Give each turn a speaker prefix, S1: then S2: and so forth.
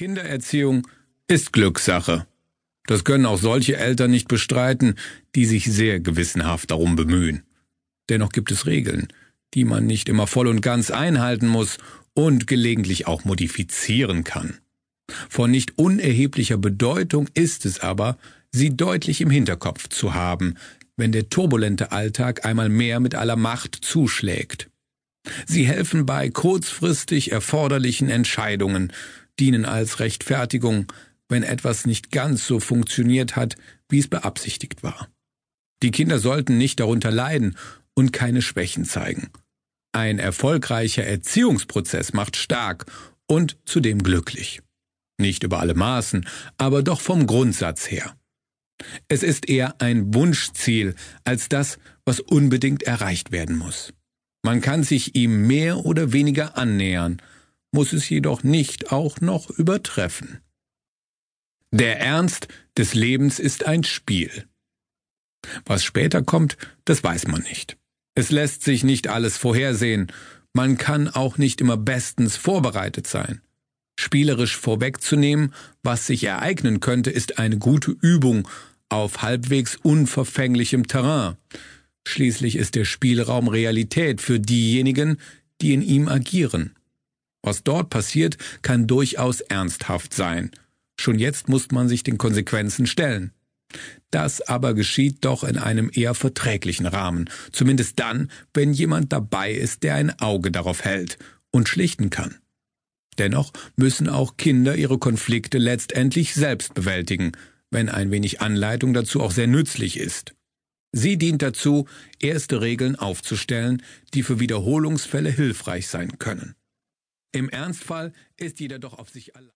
S1: Kindererziehung ist Glückssache. Das können auch solche Eltern nicht bestreiten, die sich sehr gewissenhaft darum bemühen. Dennoch gibt es Regeln, die man nicht immer voll und ganz einhalten muss und gelegentlich auch modifizieren kann. Von nicht unerheblicher Bedeutung ist es aber, sie deutlich im Hinterkopf zu haben, wenn der turbulente Alltag einmal mehr mit aller Macht zuschlägt. Sie helfen bei kurzfristig erforderlichen Entscheidungen, dienen als Rechtfertigung, wenn etwas nicht ganz so funktioniert hat, wie es beabsichtigt war. Die Kinder sollten nicht darunter leiden und keine Schwächen zeigen. Ein erfolgreicher Erziehungsprozess macht stark und zudem glücklich. Nicht über alle Maßen, aber doch vom Grundsatz her. Es ist eher ein Wunschziel als das, was unbedingt erreicht werden muss. Man kann sich ihm mehr oder weniger annähern, muss es jedoch nicht auch noch übertreffen. Der Ernst des Lebens ist ein Spiel. Was später kommt, das weiß man nicht. Es lässt sich nicht alles vorhersehen, man kann auch nicht immer bestens vorbereitet sein. Spielerisch vorwegzunehmen, was sich ereignen könnte, ist eine gute Übung auf halbwegs unverfänglichem Terrain. Schließlich ist der Spielraum Realität für diejenigen, die in ihm agieren. Was dort passiert, kann durchaus ernsthaft sein. Schon jetzt muss man sich den Konsequenzen stellen. Das aber geschieht doch in einem eher verträglichen Rahmen, zumindest dann, wenn jemand dabei ist, der ein Auge darauf hält und schlichten kann. Dennoch müssen auch Kinder ihre Konflikte letztendlich selbst bewältigen, wenn ein wenig Anleitung dazu auch sehr nützlich ist. Sie dient dazu, erste Regeln aufzustellen, die für Wiederholungsfälle hilfreich sein können. Im Ernstfall ist jeder doch auf sich allein.